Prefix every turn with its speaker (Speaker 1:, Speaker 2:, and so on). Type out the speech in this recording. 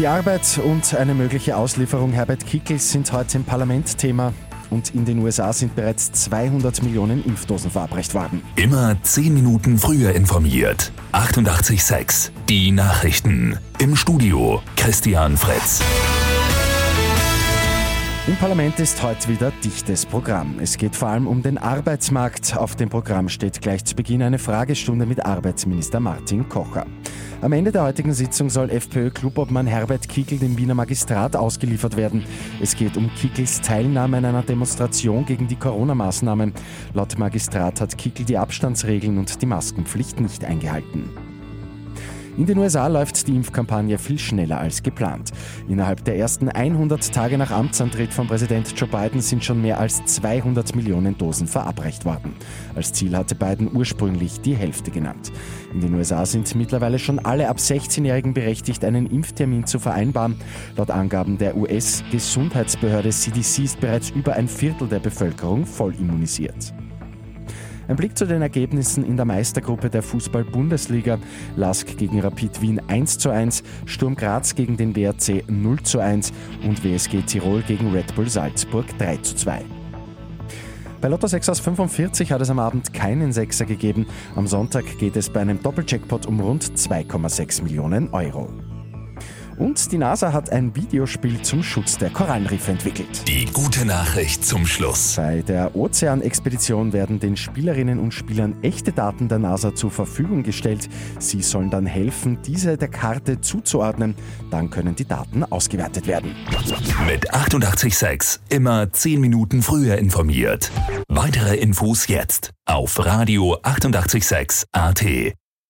Speaker 1: Die Arbeit und eine mögliche Auslieferung Herbert Kickels sind heute im Parlament Thema. Und in den USA sind bereits 200 Millionen Impfdosen verabreicht worden.
Speaker 2: Immer 10 Minuten früher informiert. 88.6 Die Nachrichten. Im Studio Christian Fritz.
Speaker 1: Im Parlament ist heute wieder dichtes Programm. Es geht vor allem um den Arbeitsmarkt. Auf dem Programm steht gleich zu Beginn eine Fragestunde mit Arbeitsminister Martin Kocher. Am Ende der heutigen Sitzung soll FPÖ-Klubobmann Herbert Kickel dem Wiener Magistrat ausgeliefert werden. Es geht um Kickels Teilnahme an einer Demonstration gegen die Corona-Maßnahmen. Laut Magistrat hat Kickel die Abstandsregeln und die Maskenpflicht nicht eingehalten. In den USA läuft die Impfkampagne viel schneller als geplant. Innerhalb der ersten 100 Tage nach Amtsantritt von Präsident Joe Biden sind schon mehr als 200 Millionen Dosen verabreicht worden. Als Ziel hatte Biden ursprünglich die Hälfte genannt. In den USA sind mittlerweile schon alle ab 16-Jährigen berechtigt, einen Impftermin zu vereinbaren. Laut Angaben der US-Gesundheitsbehörde CDC ist bereits über ein Viertel der Bevölkerung voll immunisiert. Ein Blick zu den Ergebnissen in der Meistergruppe der Fußball-Bundesliga. Lask gegen Rapid Wien 1 zu 1, Sturm Graz gegen den WRC 0 zu 1 und WSG Tirol gegen Red Bull Salzburg 3 zu 2. Bei Lotto 6 aus 45 hat es am Abend keinen Sechser gegeben. Am Sonntag geht es bei einem Doppeljackpot um rund 2,6 Millionen Euro. Und die NASA hat ein Videospiel zum Schutz der Korallenriffe entwickelt.
Speaker 2: Die gute Nachricht zum Schluss.
Speaker 1: Bei der Ozeanexpedition werden den Spielerinnen und Spielern echte Daten der NASA zur Verfügung gestellt. Sie sollen dann helfen, diese der Karte zuzuordnen. Dann können die Daten ausgewertet werden.
Speaker 2: Mit 886 immer 10 Minuten früher informiert. Weitere Infos jetzt auf Radio 886 AT.